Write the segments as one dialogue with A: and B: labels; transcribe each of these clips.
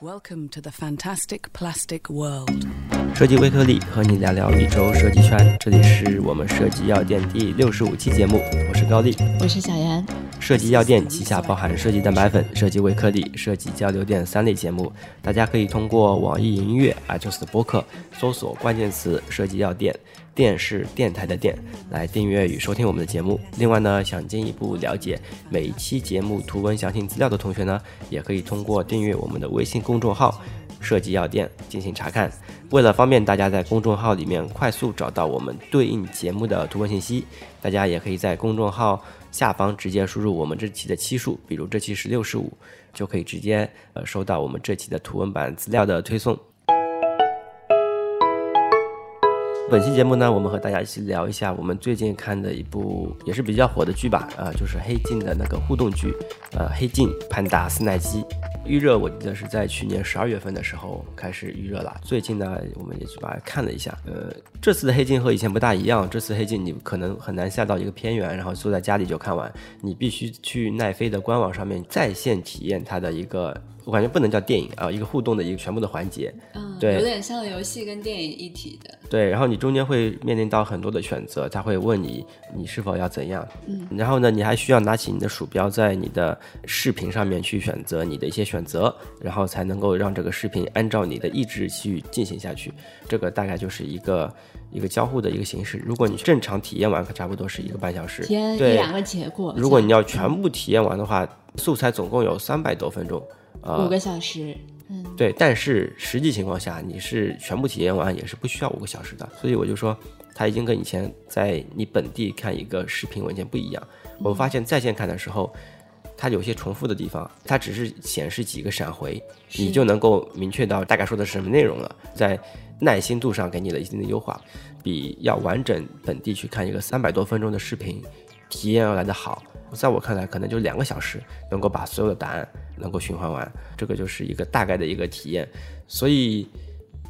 A: Welcome to the fantastic plastic world.
B: 设计微颗粒和你聊聊一周设计圈，这里是我们设计药店第六十五期节目，我是高丽。
C: 我是小严，
B: 设计药店旗下包含设计蛋白粉、设计微颗粒、设计交流电三类节目，大家可以通过网易云音乐、iTunes 的播客搜索关键词“设计药店”，电是电台的电，来订阅与收听我们的节目。另外呢，想进一步了解每一期节目图文详情资料的同学呢，也可以通过订阅我们的微信公众号“设计药店”进行查看。为了方便大家在公众号里面快速找到我们对应节目的图文信息，大家也可以在公众号下方直接输入我们这期的期数，比如这期是六十五，就可以直接呃收到我们这期的图文版资料的推送。本期节目呢，我们和大家一起聊一下我们最近看的一部也是比较火的剧吧，啊、就是黑镜的那个互动剧，呃，黑镜潘达斯奈基。预热我记得是在去年十二月份的时候开始预热了，最近呢我们也去把它看了一下。呃，这次的黑镜和以前不大一样，这次黑镜你可能很难下到一个偏远，然后坐在家里就看完，你必须去奈飞的官网上面在线体验它的一个，我感觉不能叫电影啊，一个互动的一个全部的环节。
C: 嗯，
B: 对
C: 有点像游戏跟电影一体的，
B: 对，然后你中间会面临到很多的选择，他会问你你是否要怎样，嗯，然后呢，你还需要拿起你的鼠标，在你的视频上面去选择你的一些选择，然后才能够让这个视频按照你的意志去进行下去。这个大概就是一个一个交互的一个形式。如果你正常体验完，差不多是一个半小时。
C: 体验一两个结果。
B: 如果你要全部体验完的话，素材总共有三百多分钟，呃，
C: 五个小时，嗯
B: 对，但是实际情况下，你是全部体验完也是不需要五个小时的，所以我就说，它已经跟以前在你本地看一个视频文件不一样。我们发现在线看的时候，它有些重复的地方，它只是显示几个闪回，你就能够明确到大概说的是什么内容了，在耐心度上给你了一定的优化，比要完整本地去看一个三百多分钟的视频体验要来的好。在我看来，可能就两个小时能够把所有的答案能够循环完，这个就是一个大概的一个体验。所以，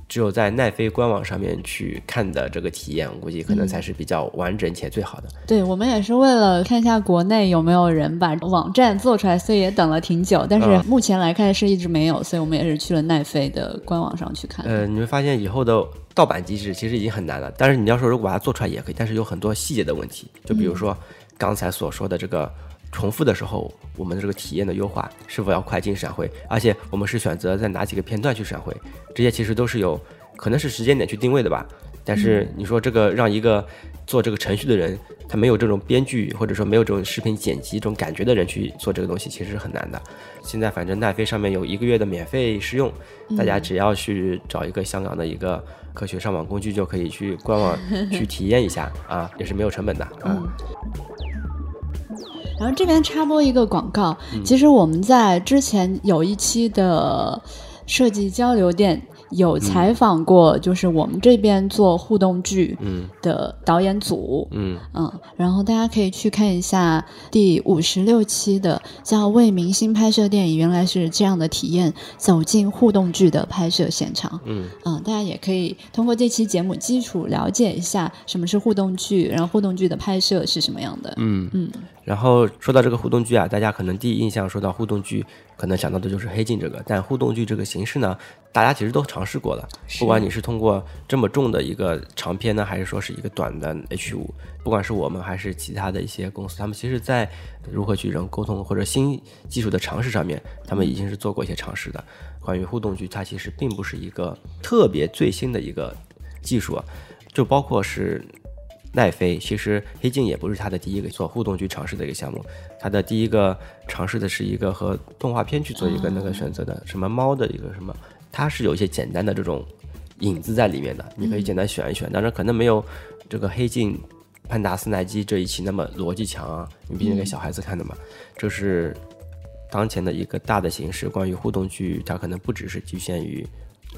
B: 只有在奈飞官网上面去看的这个体验，我估计可能才是比较完整且最好的。
C: 对我们也是为了看一下国内有没有人把网站做出来，所以也等了挺久。但是
B: 嗯
C: 目前来看是一直没有，所以我们也是去了奈飞的官网上去看。
B: 呃，你会发现以后的盗版机制其实已经很难了，但是你要说如果把它做出来也可以，但是有很多细节的问题，就比如说刚才所说的这个重复的时候，我们的这个体验的优化是否要快进闪回，而且我们是选择在哪几个片段去闪回，这些其实都是有可能是时间点去定位的吧。但是你说这个让一个做这个程序的人，他没有这种编剧或者说没有这种视频剪辑这种感觉的人去做这个东西，其实是很难的。现在反正奈飞上面有一个月的免费试用，大家只要去找一个香港的一个科学上网工具，就可以去官网去体验一下啊，也是没有成本的啊。
C: 然后这边插播一个广告，
B: 嗯
C: 其实我们在之前有一期的设计交流店有采访过，就是我们这边做互动剧
B: 嗯
C: 的导演组，
B: 嗯
C: 嗯，然后大家可以去看一下第五十六期的叫《为明星拍摄电影原来是这样的体验》，走进互动剧的拍摄现场。
B: 嗯
C: 嗯，大家也可以通过这期节目基础了解一下什么是互动剧，然后互动剧的拍摄是什么样的。
B: 嗯
C: 嗯。
B: 然后说到这个互动剧啊，大家可能第一印象说到互动剧，可能想到的就是黑镜这个，但互动剧这个形式呢，大家其实都尝试过了。不管你是通过这么重的一个长片呢，还是说是一个短的 H 五，不管是我们还是其他的一些公司，他们其实在如何去人沟通或者新技术的尝试上面，他们已经是做过一些尝试的。关于互动剧，它其实并不是一个特别最新的一个技术啊，就包括是奈飞，其实黑镜也不是它的第一个做互动剧尝试的一个项目，它的第一个尝试的是一个和动画片去做一个那个选择的，什么猫的一个什么，它是有一些简单的这种影子在里面的，你可以简单选一选，当然可能没有这个黑镜潘达斯奈基这一期那么逻辑强啊，你毕竟给小孩子看的嘛，这是当前的一个大的形式。关于互动剧，它可能不只是局限于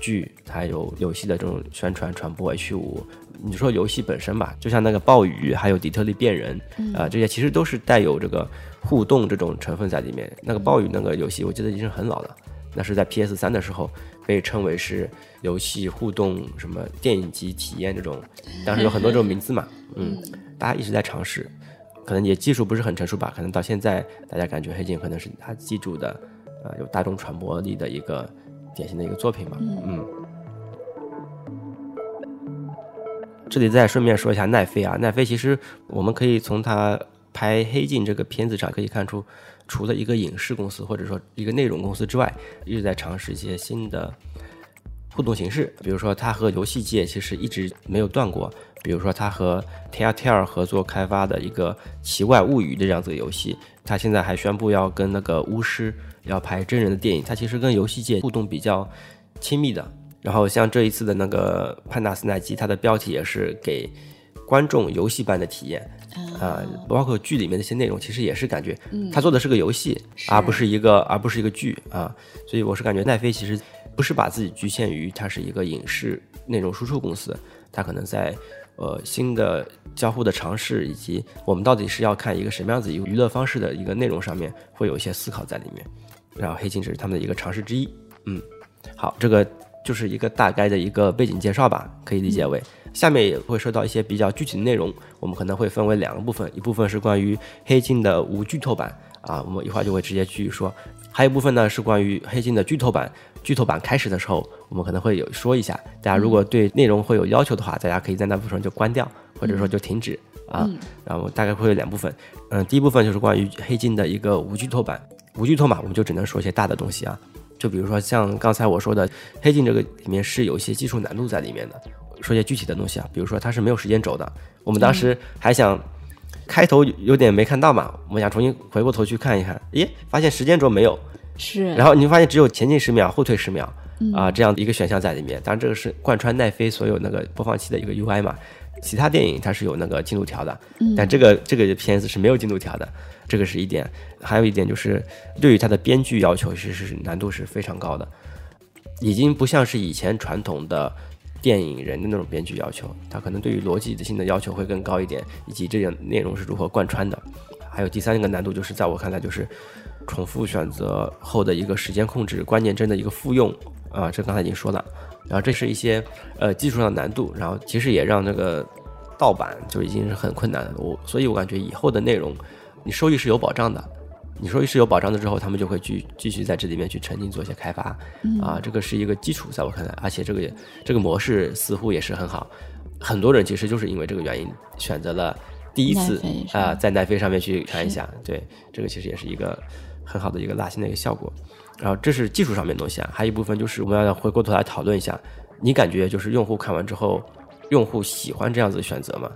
B: 剧，它有游戏的这种宣传传播 H 五。你说游戏本身吧，就像那个暴雨，还有底特律变人，啊、这些其实都是带有这个互动这种成分在里面。那个暴雨那个游戏，我记得已经是很老了，那是在 PS 三的时候被称为是游戏互动什么电影级体验这种，当时有很多这种名字嘛，嗯，大家一直在尝试，可能也技术不是很成熟吧，可能到现在大家感觉黑镜可能是它记住的，呃，有大众传播力的一个典型的一个作品嘛。嗯。这里再顺便说一下奈飞啊，奈飞其实我们可以从他拍《黑镜》这个片子上可以看出，除了一个影视公司或者说一个内容公司之外，一直在尝试一些新的互动形式。比如说，他和游戏界其实一直没有断过。比如说，他和 Telltale 合作开发的一个《奇怪物语》的这样子的游戏，他现在还宣布要跟那个巫师要拍真人的电影。他其实跟游戏界互动比较亲密的。然后像这一次的那个《潘达斯奈基》，它的标题也是给观众游戏般的体验啊，包括剧里面的一些内容，其实也是感觉他做的是个游戏，而不是一个而不是一个剧啊。所以我是感觉奈飞其实不是把自己局限于它是一个影视内容输出公司，它可能在呃新的交互的尝试以及我们到底是要看一个什么样子一个娱乐方式的一个内容上面，会有一些思考在里面。然后《黑镜》是他们的一个尝试之一。嗯，好，这个。就是一个大概的一个背景介绍吧，可以理解为。下面也会说到一些比较具体的内容，我们可能会分为两个部分，一部分是关于黑镜的无剧透版啊，我们一会儿就会直接去说，还有一部分呢是关于黑镜的剧透版，剧透版开始的时候，我们可能会有说一下，大家如果对内容会有要求的话，大家可以在那部分就关掉，或者说就停止啊，然后大概会有两部分，嗯，第一部分就是关于黑镜的一个无剧透版，无剧透嘛，我们就只能说一些大的东西啊。就比如说像刚才我说的，黑镜这个里面是有一些技术难度在里面的。说些具体的东西啊，比如说它是没有时间轴的。我们当时还想开头有点没看到嘛，我们想重新回过头去看一看，咦，发现时间轴没有。
C: 是。
B: 然后你发现只有前进十秒，后退十秒啊，这样的一个选项在里面。当然这个是贯穿奈飞所有那个播放器的一个 UI 嘛。其他电影它是有那个进度条的，但这个这个片子是没有进度条的。这个是一点，还有一点就是，对于它的编剧要求，其实是难度是非常高的，已经不像是以前传统的电影人的那种编剧要求，它可能对于逻辑性的要求会更高一点，以及这样内容是如何贯穿的。还有第三个难度，就是在我看来，就是重复选择后的一个时间控制、关键帧的一个复用啊，这刚才已经说了。然后这是一些呃技术上的难度，然后其实也让那个盗版就已经是很困难了。我所以，我感觉以后的内容。你收益是有保障的，你收益是有保障的之后，他们就会去继续在这里面去沉浸做一些开发，啊，这个是一个基础，在我看来，而且这个这个模式似乎也是很好，很多人其实就是因为这个原因选择了第一次啊，在奈飞上面去看一下，对，这个其实也是一个很好的一个拉新的一个效果，然后这是技术上面东西啊，还有一部分就是我们要回过头来讨论一下，你感觉就是用户看完之后，用户喜欢这样子的选择吗？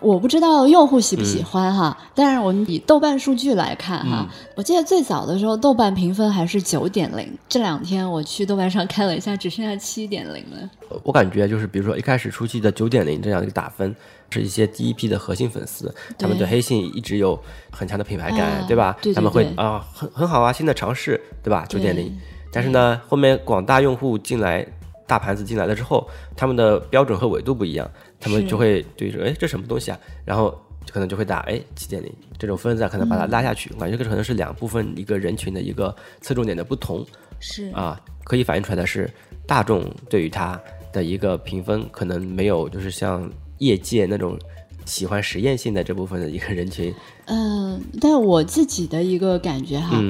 C: 我不知道用户喜不喜欢哈，但是我们以豆瓣数据来看哈，我记得最早的时候豆瓣评分还是九点零，这两天我去豆瓣上看了一下，只剩下七点零了。
B: 我感觉就是比如说一开始初期的九点零这样一个打分，是一些第一批的核心粉丝，他们对黑信一直有很强的品牌感，对吧？他们会啊很很好啊，新的尝试，对吧？九点零，但是呢，后面广大用户进来。大盘子进来了之后，他们的标准和纬度不一样，他们就会对说，哎，这什么东西啊？然后可能就会打，哎，七点零这种分子啊，可能把它拉下去。我感觉这可能是两部分一个人群的一个侧重点的不同，
C: 是
B: 啊，可以反映出来的是大众对于它的一个评分可能没有，就是像业界那种喜欢实验性的这部分的一个人群。
C: 嗯，但我自己的一个感觉哈。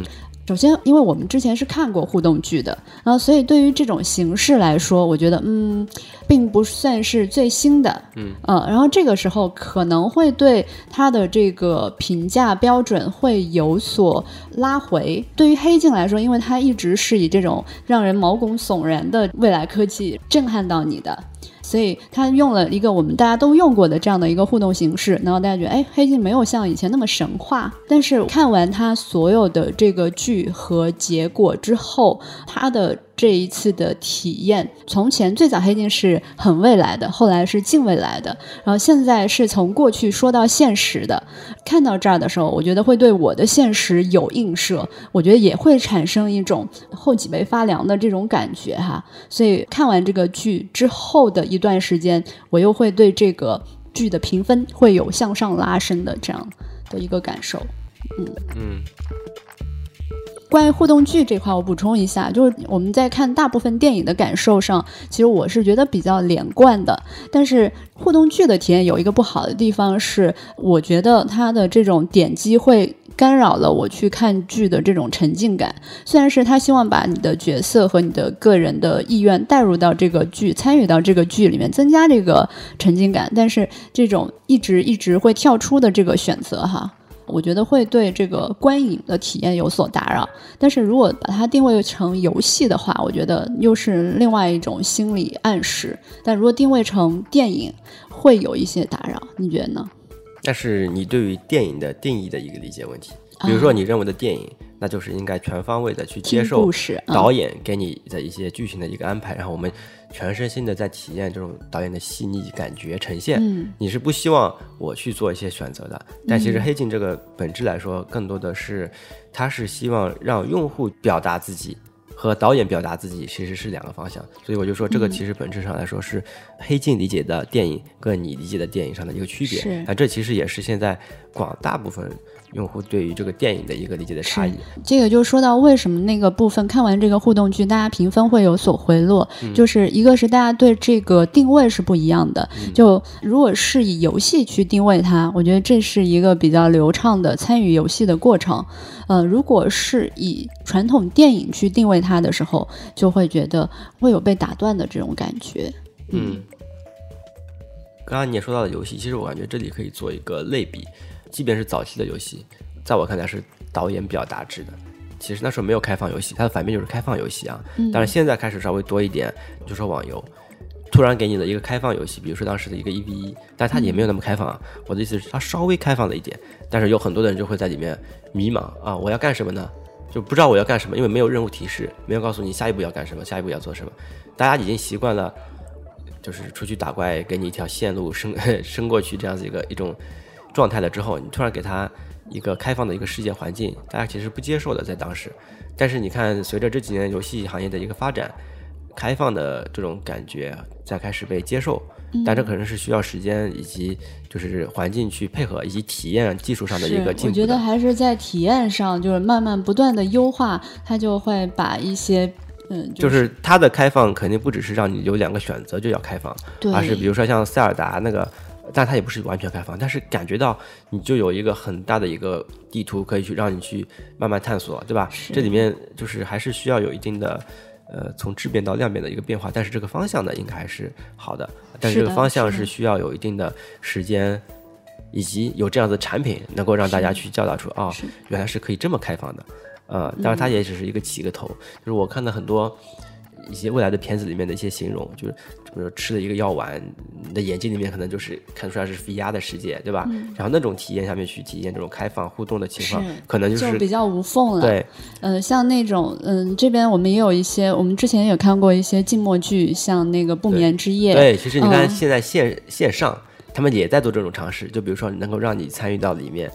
C: 首先，因为我们之前是看过互动剧的，然后所以对于这种形式来说，我觉得嗯，并不算是最新的，嗯呃，然后这个时候可能会对它的这个评价标准会有所拉回。对于黑镜来说，因为它一直是以这种让人毛骨悚然的未来科技震撼到你的。所以他用了一个我们大家都用过的这样的一个互动形式，然后大家觉得，哎，黑镜没有像以前那么神话。但是看完他所有的这个剧和结果之后，他的。这一次的体验，从前最早黑镜是很未来的，后来是近未来的，然后现在是从过去说到现实的。看到这儿的时候，我觉得会对我的现实有映射，我觉得也会产生一种后脊背发凉的这种感觉哈。所以看完这个剧之后的一段时间，我又会对这个剧的评分会有向上拉升的这样的一个感受。嗯嗯。关于互动剧这块，我补充一下，就是我们在看大部分电影的感受上，其实我是觉得比较连贯的。但是互动剧的体验有一个不好的地方是，我觉得它的这种点击会干扰了我去看剧的这种沉浸感。虽然是他希望把你的角色和你的个人的意愿带入到这个剧，参与到这个剧里面，增加这个沉浸感，但是这种一直一直会跳出的这个选择哈。我觉得会对这个观影的体验有所打扰，但是如果把它定位成游戏的话，我觉得又是另外一种心理暗示。但如果定位成电影，会有一些打扰，你觉得呢？
B: 那是你对于电影的定义的一个理解问题。比如说，你认为的电影，那就是应该全方位的去接受导演给你的一些剧情的一个安排，然后我们全身心的在体验这种导演的细腻感觉呈现。你是不希望我去做一些选择的，但其实《黑镜》这个本质来说，更多的是，它是希望让用户表达自己。和导演表达自己其实是两个方向，所以我就说这个其实本质上来说是黑镜理解的电影跟你理解的电影上的一个区别。那这其实也是现在广大部分。用户对于这个电影的一个理解的差异，
C: 这个就说到为什么那个部分看完这个互动剧，大家评分会有所回落，就是一个是大家对这个定位是不一样的。就如果是以游戏去定位它，我觉得这是一个比较流畅的参与游戏的过程。呃，如果是以传统电影去定位它的时候，就会觉得会有被打断的这种感觉。
B: 嗯，刚刚你也说到了游戏，其实我感觉这里可以做一个类比。即便是早期的游戏，在我看来是导演表达制的。其实那时候没有开放游戏，它的反面就是开放游戏啊。但是现在开始稍微多一点，就说网游突然给你的一个开放游戏，比如说当时的一个一 v 一，但它也没有那么开放啊。我的意思是，它稍微开放了一点，但是有很多的人就会在里面迷茫啊，我要干什么呢？就不知道我要干什么，因为没有任务提示，没有告诉你下一步要干什么，下一步要做什么。大家已经习惯了，就是出去打怪，给你一条线路伸 伸过去这样子一个一种。状态了之后，你突然给他一个开放的一个世界环境，大家其实不接受的，在当时。但是你看，随着这几年游戏行业的一个发展，开放的这种感觉在开始被接受，但这可能是需要时间以及就是环境去配合，以及体验技术上的一个进步。
C: 我觉得还是在体验上，就是慢慢不断的优化，它就会把一些嗯，
B: 就是它的开放肯定不只是让你有两个选择就要开放，而是比如说像塞尔达那个。但它也不是完全开放，但是感觉到你就有一个很大的一个地图可以去让你去慢慢探索，对吧？这里面就是还是需要有一定的，呃，从质变到量变的一个变化。但是这个方向呢，应该还是好的。但是这个方向是需要有一定的时间，以及有这样的产品能够让大家去教导出啊，原来是可以这么开放的。呃，当然它也只是一个起个头。就是我看到很多。一些未来的片子里面的一些形容，就是比如说吃了一个药丸，你的眼睛里面可能就是看出来是 VR 的世界，对吧？然后那种体验下面去体验这种开放互动的情况，可能
C: 就是比较无缝了。
B: 对，
C: 嗯，像那种嗯，这边我们也有一些，我们之前也看过一些静默剧，像那个不眠之夜。
B: 对，其实你看现在线线上他们也在做这种尝试，就比如说能够让你参与到里面，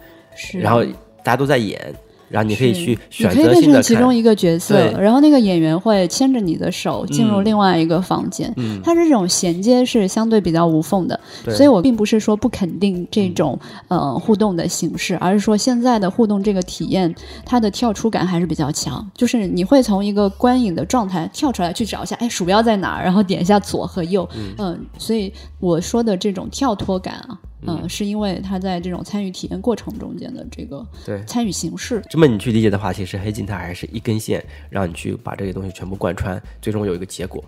B: 然后大家都在演。然后你可以去选择性的
C: 你可以变成其中一个角色，然后那个演员会牵着你的手进入另外一个房间。它这种衔接是相对比较无缝的，所以我并不是说不肯定这种呃互动的形式，而是说现在的互动这个体验，它的跳出感还是比较强。就是你会从一个观影的状态跳出来去找一下，哎，鼠标在哪儿？然后点一下左和右。嗯，所以我说的这种跳脱感啊。嗯，是因为他在这种参与体验过程中间的这个
B: 对。
C: 参与形式，
B: 这么你去理解的话，其实黑镜它还是一根线，让你去把这些东西全部贯穿，最终有一个结果。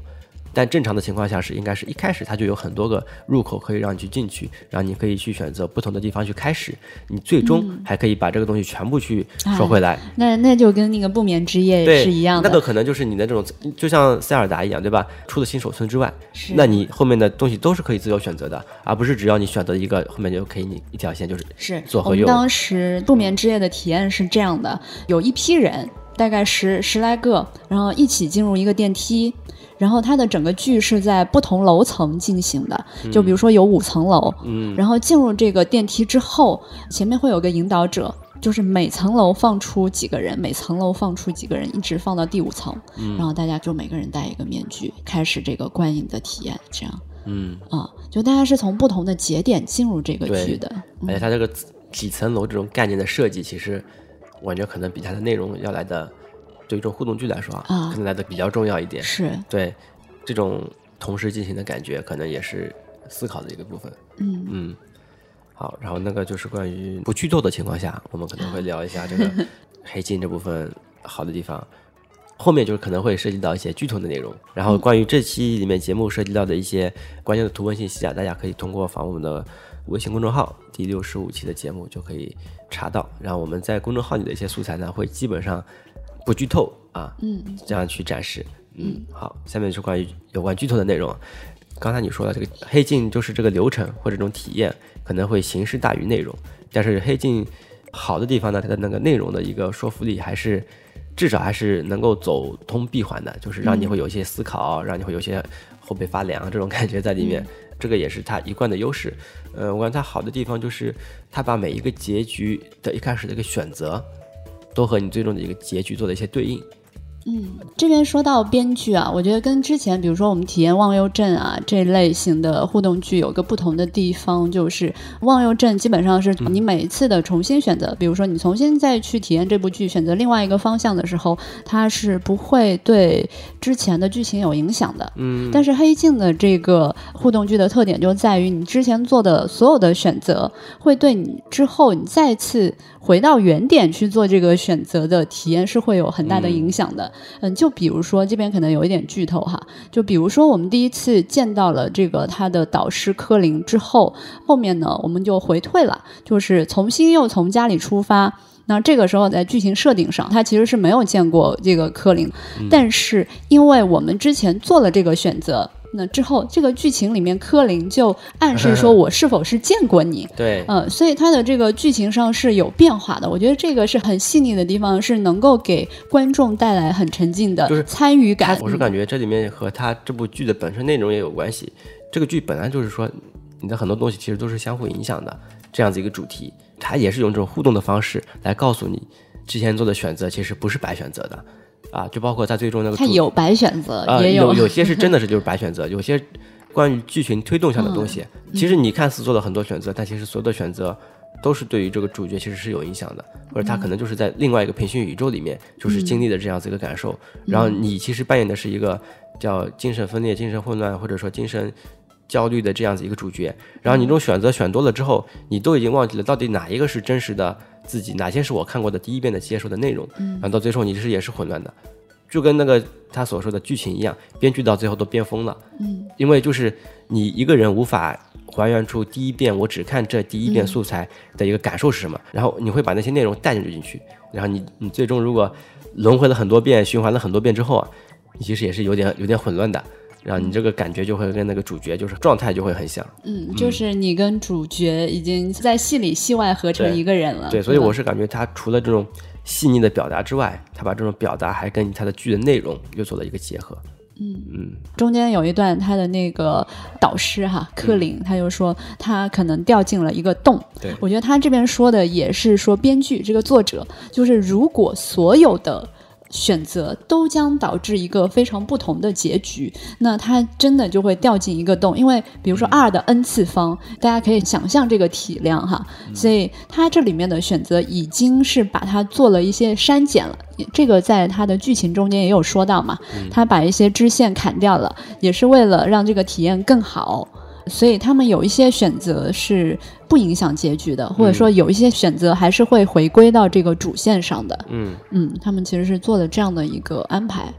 B: 但正常的情况下是，应该是一开始它就有很多个入口可以让你去进去，然后你可以去选择不同的地方去开始，你最终还可以把这个东西全部去收回来。
C: 那那就跟那个不眠之夜是一样
B: 的。那个可能就是你的这种，就像塞尔达一样，对吧？除了新手村之外，那你后面的东西都是可以自由选择的，而不是只要你选择一个，后面就可以你一条线就是
C: 是
B: 左和右。
C: 当时不眠之夜的体验是这样的，有一批人，大概十十来个，然后一起进入一个电梯。然后它的整个剧是在不同楼层进行的，就比如说有五层楼，嗯，然后进入这个电梯之后，前面会有个引导者，就是每层楼放出几个人，每层楼放出几个人，一直放到第五层，然后大家就每个人戴一个面具，开始这个观影的体验，这样，
B: 嗯。
C: 啊，就大家是从不同的节点进入这个剧的，
B: 而且它这个几层楼这种概念的设计，其实我感觉可能比它的内容要来的。对于这种互动剧来说啊，可能来的比较重要一点。
C: 是
B: 对这种同时进行的感觉，可能也是思考的一个部分。
C: 嗯
B: 嗯，好，然后那个就是关于不剧透的情况下，我们可能会聊一下这个 黑镜这部分好的地方。后面就是可能会涉及到一些剧透的内容。然后关于这期里面节目涉及到的一些关键的图文信息啊，大家可以通过访问我们的微信公众号第六十五期的节目就可以查到。然后我们在公众号里的一些素材呢，会基本上不剧透啊，
C: 嗯，
B: 这样去展示。嗯，好，下面是关于有关剧透的内容。刚才你说的这个黑镜就是这个流程或者这种体验可能会形式大于内容，但是黑镜好的地方呢，它的那个内容的一个说服力还是至少还是能够走通闭环的，就是让你会有一些思考，让你会有些后背发凉这种感觉在里面，这个也是它一贯的优势。呃，我感觉它好的地方就是它把每一个结局的一开始的一个选择，都和你最终的一个结局做了一些对应。
C: 嗯，这边说到编剧啊，我觉得跟之前比如说我们体验《忘忧镇》啊这类型的互动剧有个不同的地方，就是《忘忧镇》基本上是你每一次的重新选择，比如说你重新再去体验这部剧，选择另外一个方向的时候，它是不会对之前的剧情有影响的。
B: 嗯，
C: 但是《黑镜》的这个互动剧的特点就在于，你之前做的所有的选择，会对你之后你再次回到原点去做这个选择的体验是会有很大的影响的。嗯，就比如说这边可能有一点剧透哈，就比如说我们第一次见到了这个他的导师柯林之后，后面呢我们就回退了，就是重新又从家里出发。那这个时候在剧情设定上，他其实是没有见过这个柯林，但是因为我们之前做了这个选择。那之后，这个剧情里面，柯林就暗示说 我是否是见过你？
B: 对，
C: 嗯，所以它的这个剧情上是有变化的。我觉得这个是很细腻的地方，是能够给观众带来很沉浸的参与感。
B: 我是感觉这里面和他这部剧的本身内容也有关系。这个剧本来就是说，你的很多东西其实都是相互影响的，这样子一个主题，它也是用这种互动的方式来告诉你，之前做的选择其实不是白选择的。啊，就包括他最终那个主
C: 它有白选择，
B: 呃，
C: 也
B: 有有些是真的是就是白选择，有些关于剧情推动上的东西，其实你看似做了很多选择，但其实所有的选择都是对于这个主角其实是有影响的，或者他可能就是在另外一个平行宇宙里面，就是经历的这样子一个感受，然后你其实扮演的是一个叫精神分裂、精神混乱或者说精神焦虑的这样子一个主角，然后你这种选择选多了之后，你都已经忘记了到底哪一个是真实的自己，哪些是我看过的第一遍的接受的内容，然后到最后你其实也是混乱的。就跟那个他所说的剧情一样，编剧到最后都编疯了。
C: 嗯，
B: 因为就是你一个人无法还原出第一遍我只看这第一遍素材的一个感受是什么，然后你会把那些内容带进进去，然后你你最终如果轮回了很多遍，循环了很多遍之后啊，你其实也是有点有点混乱的，然后你这个感觉就会跟那个主角就是状态就会很像。
C: 嗯，就是你跟主角已经在戏里戏外合成一个人了。
B: 对，所以我是感觉他除了这种细腻的表达之外，他把这种表达还跟他的剧的内容又做了一个结合。
C: 嗯嗯中间有一段他的那个导师哈克林，他就说他可能掉进了一个洞。
B: 对
C: 我觉得他这边说的也是说编剧这个作者，就是如果所有的。选择都将导致一个非常不同的结局，那它真的就会掉进一个洞。因为比如说二的 n 次方，大家可以想象这个体量哈，所以它这里面的选择已经是把它做了一些删减了。这个在它的剧情中间也有说到嘛，它把一些支线砍掉了，也是为了让这个体验更好。所以他们有一些选择是不影响结局的，或者说有一些选择还是会回归到这个主线上的。
B: 嗯
C: 嗯，他们其实是做了这样的一个安排。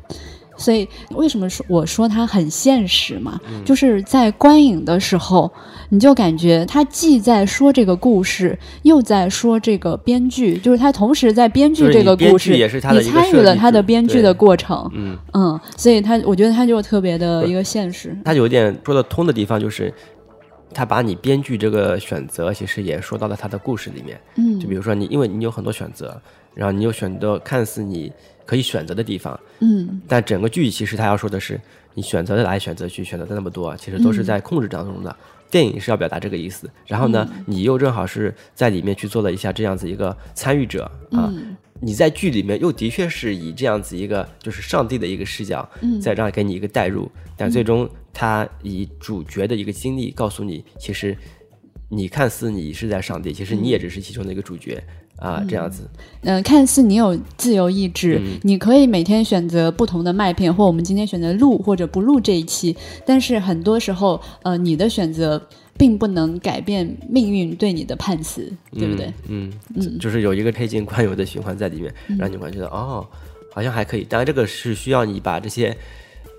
C: 所以为什么说我说它很现实嘛？就是在观影的时候，你就感觉他既在说这个故事，又在说这个编剧，就是他同时在编剧这个故事，
B: 也是他的
C: 参与了他的编剧的过程。
B: 嗯，
C: 嗯，所以他我觉得他就特别的一个现实。
B: 他有点说得通的地方就是，他把你编剧这个选择，其实也说到了他的故事里面。
C: 嗯
B: 就比如说你，因为你有很多选择，然后你又选择看似你可以选择的地方，
C: 嗯。
B: 但整个剧其实他要说的是，你选择的来选择去，选择的那么多，其实都是在控制当中的。电影是要表达这个意思，然后呢，你又正好是在里面去做了一下这样子一个参与者啊，
C: 嗯。
B: 你在剧里面又的确是以这样子一个就是上帝的一个视角，
C: 嗯。
B: 再让给你一个代入，但最终他以主角的一个经历告诉你，其实你看似你是在上帝，其实你也只是其中的一个主角，啊，这样子。
C: 嗯、看似你有自由意志，你可以每天选择不同的麦片，或我们今天选择录或者不录这一期，但是很多时候，呃，你的选择并不能改变命运对你的判词，对不对？
B: 嗯，嗯，就是有一个黑镜惯有的循环在里面，让你会觉得哦，好像还可以。当然，这个是需要你把这些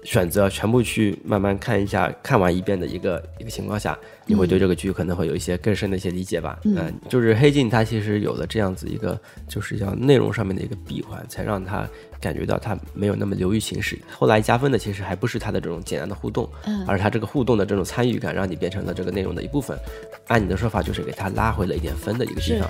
B: 选择全部去慢慢看一下，看完一遍的一个一个情况下，你会对这个剧可能会有一些更深的一些理解吧。嗯，就是黑镜它其实有了这样子一个，就是叫内容上面的一个闭环，才让它感觉到它没有那么流于形式。后来加分的其实还不是它的这种简单的互动，
C: 嗯
B: 而是它这个互动的这种参与感，让你变成了这个内容的一部分。按你的说法，就是给它拉回了一点分的一个地方。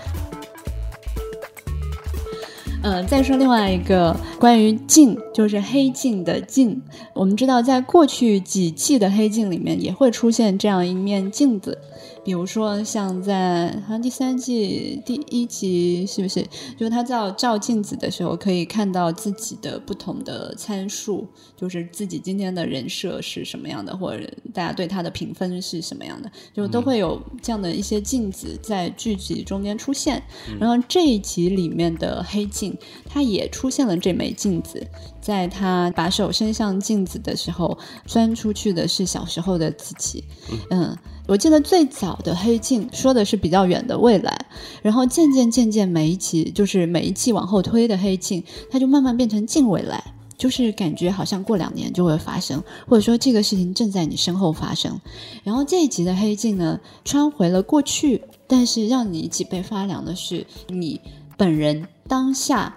C: 嗯，再说另外一个关于镜，就是黑镜的镜。我们知道，在过去几季的黑镜里面，也会出现这样一面镜子。比如说，像在好像第三季第一集，是不是？就是他照照镜子的时候，可以看到自己的不同的参数，就是自己今天的人设是什么样的，或者大家对他的评分是什么样的，就都会有这样的一些镜子在剧集中间出现。然后这一集里面的黑镜，它也出现了这枚镜子，在他把手伸向镜子的时候，钻出去的是小时候的自己。嗯，我记得最早的黑镜说的是比较远的未来，然后渐渐渐渐每一集就是每一季往后推的黑镜，它就慢慢变成近未来。就是感觉好像过两年就会发生，或者说这个事情正在你身后发生。然后这一集的黑镜呢，穿回了过去，但是让你脊背发凉的是，你本人当下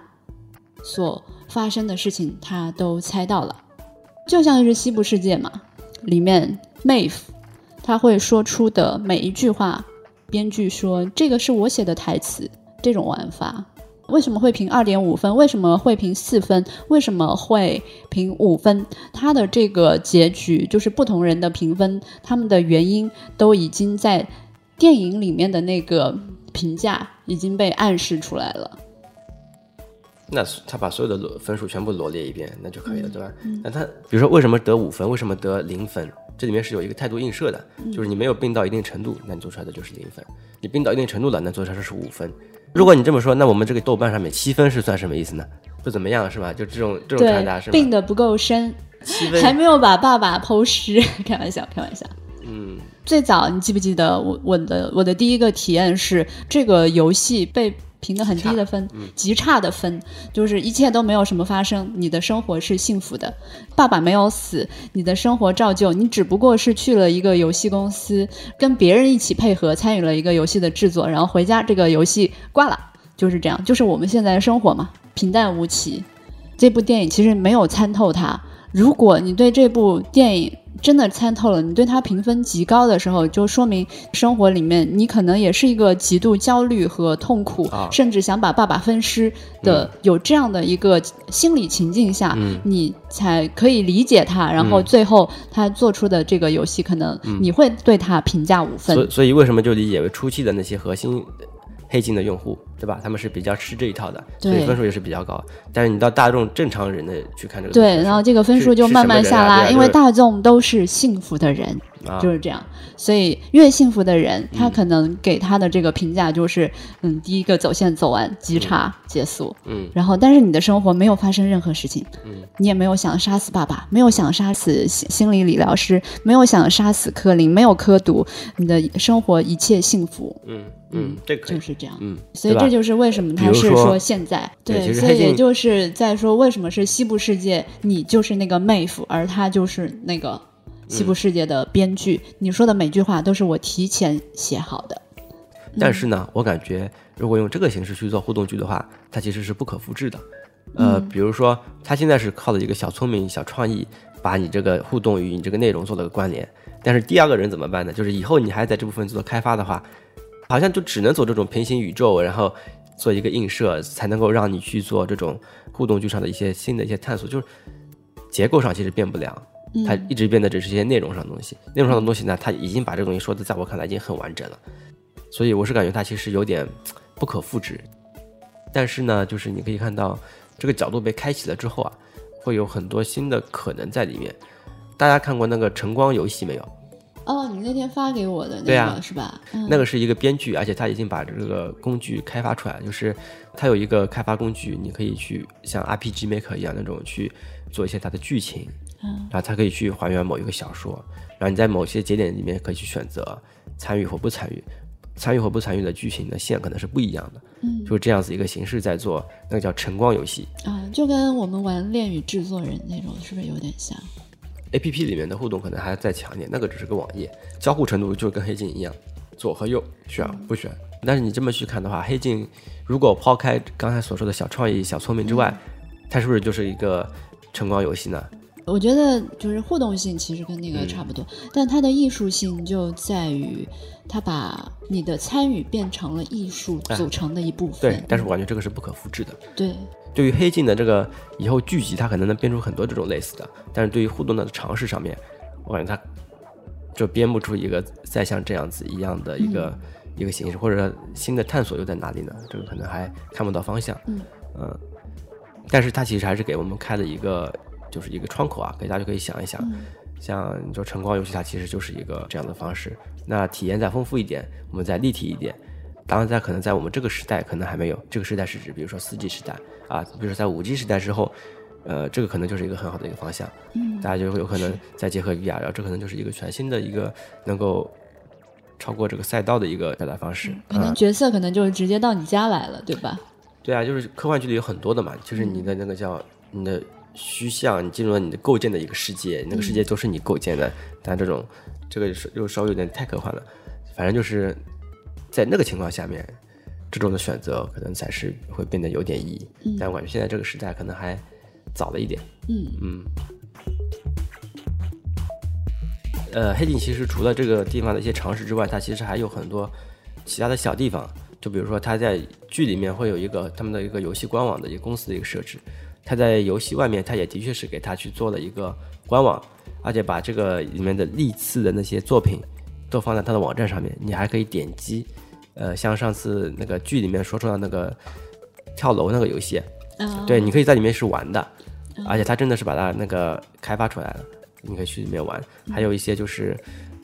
C: 所发生的事情，他都猜到了。就像是西部世界嘛，里面 Maeve 他会说出的每一句话，编剧说这个是我写的台词，这种玩法。为什么会评二点五分？为什么会评四分？为什么会评五分？他的这个结局就是不同人的评分，他们的原因都已经在电影里面的那个评价已经被暗示出来了。
B: 那他把所有的分数全部罗列一遍，那就可以
C: 嗯
B: 了，对吧？那他比如说为什么得五分，为什么得零分？这里面是有一个态度映射的，
C: 嗯
B: 就是你没有病到一定程度，那你做出来的就是零分；你病到一定程度了，那做出来的是五分。如果你这么说，那我们这个豆瓣上面七分是算什么意思呢？不怎么样是吧？就这种这种传达是，吧？
C: 病的不够深，
B: 七分
C: 还没有把爸爸剖尸，开玩笑，开玩笑。
B: 嗯，
C: 最早你记不记得我我的我的第一个体验是这个游戏被评的很低的分，极差的分，就是一切都没有什么发生，你的生活是幸福的，爸爸没有死，你的生活照旧，你只不过是去了一个游戏公司，跟别人一起配合参与了一个游戏的制作，然后回家这个游戏挂了，就是这样，就是我们现在的生活嘛，平淡无奇。这部电影其实没有参透它。如果你对这部电影真的参透了，你对他评分极高的时候，就说明生活里面你可能也是一个极度焦虑和痛苦，
B: 啊。
C: 甚至想把爸爸分尸的，有这样的一个心理情境下，
B: 嗯。
C: 你才可以理解他，然后最后他做出的这个游戏，可能你会对他评价五分。
B: 所以所以为什么就理解为初期的那些核心黑镜的用户，对吧？他们是比较吃这一套的，所以分数也是比较高。但是你到大众正常人的去看这个
C: 对，然后这个分数就慢慢下拉，因为大众都是幸福的人，
B: 啊
C: 就是这样。所以越幸福的人，他可能给他的这个评价就是，嗯，第一个走线走完，极差结束，
B: 嗯，
C: 然后但是你的生活没有发生任何事情，
B: 嗯，
C: 你也没有想杀死爸爸，没有想杀死心心理理疗师，没有想杀死柯林，没有科毒，你的生活一切幸福，
B: 嗯嗯，这个
C: 就，是这样。
B: 嗯，
C: 所以这就是为什么他是说现在
B: 对
C: 所以也就是在说为什么是西部世界，你就是那个妹夫，而他就是那个西
B: 嗯
C: 部世界的编剧。你说的每句话都是我提前写好的。
B: 但是呢，我感觉如果用这个形式去做互动剧的话，它其实是不可复制的。呃，比如说，他现在是靠的一个小聪明、小创意，把你这个互动与你这个内容做了个关联。但是第二个人怎么办呢？就是以后你还在这部分做开发的话，好像就只能走这种平行宇宙，然后做一个映射，才能够让你去做这种互动剧场的一些新的一些探索。就是结构上其实变不了，它一直变的只是一些内容上的东西。内容上的东西呢，它已经把这个东西说的，在我看来已经很完整了。所以我是感觉它其实有点不可复制。但是呢，就是你可以看到这个角度被开启了之后啊，会有很多新的可能在里面。大家看过那个晨光游戏没有？
C: 哦，你那天发给我的那个是吧？嗯
B: 那个是一个编剧，而且他已经把这个工具开发出来，就是他有一个开发工具，你可以去像 RPG Maker 一样那种去做一些它的剧情，
C: 嗯
B: 然后它可以去还原某一个小说，然后你在某些节点里面可以去选择参与或不参与，参与或不参与的剧情的线可能是不一样的，
C: 嗯
B: 就是这样子一个形式在做，那个叫晨光游戏
C: 啊，就跟我们玩《恋与制作人》那种是不是有点像？
B: A P P 里面的互动可能还要再强一点，那个只是个网页，交互程度就跟黑镜一样，左和右选不选。但是你这么去看的话，黑镜如果抛开刚才所说的小创意、小聪明之外，它是不是就是一个晨光游戏呢？
C: 我觉得就是互动性其实跟那个
B: 嗯
C: 差不多，但它的艺术性就在于它把你的参与变成了艺术组成的一部分。
B: 对，但是我感觉这个是不可复制的。
C: 对
B: 对于黑镜的这个以后剧集，它可能能编出很多这种类似的，但是对于互动的尝试上面，我感觉它就编不出一个再像这样子一样的一个、一个形式，或者新的探索又在哪里呢？这个可能还看不到方向。
C: 嗯
B: 但是它其实还是给我们开了一个就是一个窗口啊，给大家可以想一想，像你说晨光游戏，它其实就是一个这样的方式。那体验再丰富一点，我们再立体一点。当然，在可能在我们这个时代，可能还没有。这个时代是指，比如说四 G 时代啊，比如说在五 G 时代之后，呃，这个可能就是一个很好的一个方向。
C: 嗯
B: 大家就会有可能再结合 VR，然后这可能就是一个全新的一个能够超过这个赛道的一个表达方式。
C: 可能角色可能就是直接到你家来了，对吧？
B: 对啊，就是科幻剧里有很多的嘛，就是你的那个叫你的虚像，你进入了你的构建的一个世界，那个世界都是你构建的。但这种这个是又稍微有点太科幻了，反正就是在那个情况下面，这种的选择可能才是会变得有点意义。但我感觉现在这个时代可能还早了一点。
C: 嗯
B: 嗯。呃，黑镜其实除了这个地方的一些常识之外，它其实还有很多其他的小地方。就比如说，它在剧里面会有一个他们的一个游戏官网的一个公司的一个设置，它在游戏外面，它也的确是给它去做了一个官网，而且把这个里面的历次的那些作品都放在它的网站上面，你还可以点击。呃，像上次那个剧里面说出的那个跳楼那个游戏，
C: 啊，
B: 对，你可以在里面是玩的，而且它真的是把它那个开发出来了，你可以去里面玩。还有一些就是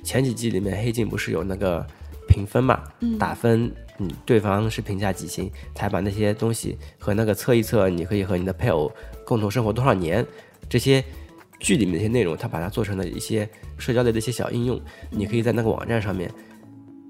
B: 前几季里面黑镜不是有那个评分嘛，打分，嗯，对方是评价几星，才把那些东西和那个测一测，你可以和你的配偶共同生活多少年，这些剧里面的一些内容，它把它做成了一些社交类的一些小应用，你可以在那个网站上面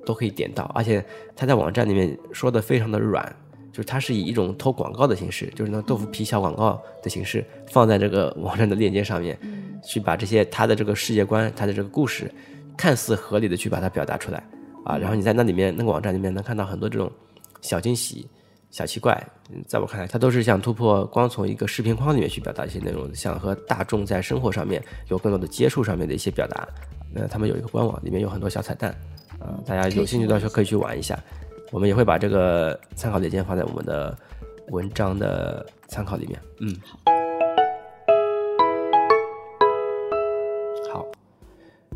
B: 都可以点到，而且它在网站里面说的非常的软，就是它是以一种投广告的形式，就是那豆腐皮小广告的形式放在这个网站的链接上面，去把这些它的这个世界观、它的这个故事，看似合理的去把它表达出来啊。然后你在那里面那个网站里面能看到很多这种小惊喜、小奇怪，嗯在我看来，它都是想突破光从一个视频框里面去表达一些内容，想和大众在生活上面有更多的接触上面的一些表达。那他们有一个官网，里面有很多小彩蛋，啊、大家有兴趣的时候可以去玩一下。我们也会把这个参考链接放在我们的文章的参考里面。嗯，好好，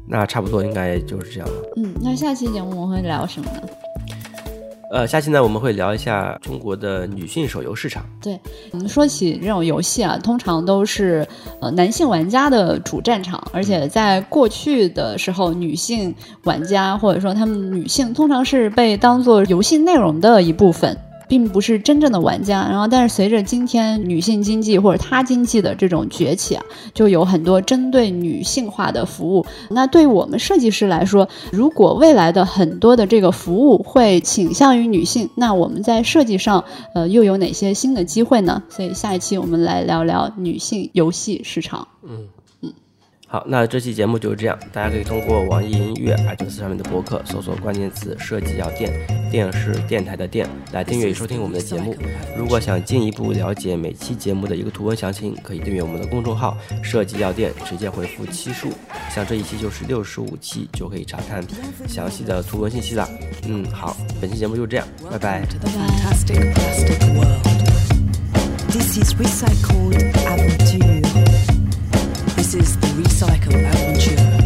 B: 那差不多应该就是这样了。
C: 嗯，那下期节目我们会聊什么呢？
B: 呃，下期呢我们会聊一下中国的女性手游市场。
C: 对，我们说起这种游戏啊，通常都是呃男性玩家的主战场，而且在过去的时候，女性玩家或者说她们女性通常是被当做游戏内容的一部分。并不是真正的玩家，然后但是随着今天女性经济或者她经济的这种崛起啊，就有很多针对女性化的服务。那对我们设计师来说，如果未来的很多的这个服务会倾向于女性，那我们在设计上呃又有哪些新的机会呢？所以下一期我们来聊聊女性游戏市场。
B: 嗯好，那这期节目就是这样，大家可以通过网易音乐、iTunes 上面的博客搜索关键词“设计药店”，电是电台的电，来订阅与收听我们的节目。如果想进一步了解每期节目的一个图文详情，可以订阅我们的公众号“设计药店”，直接回复期数，像这一期就是六十五期，就可以查看详细的图文信息了。嗯，好，本期节目就这样，拜拜。
A: This is recycled avenue.
D: This is the Recycle Aventure.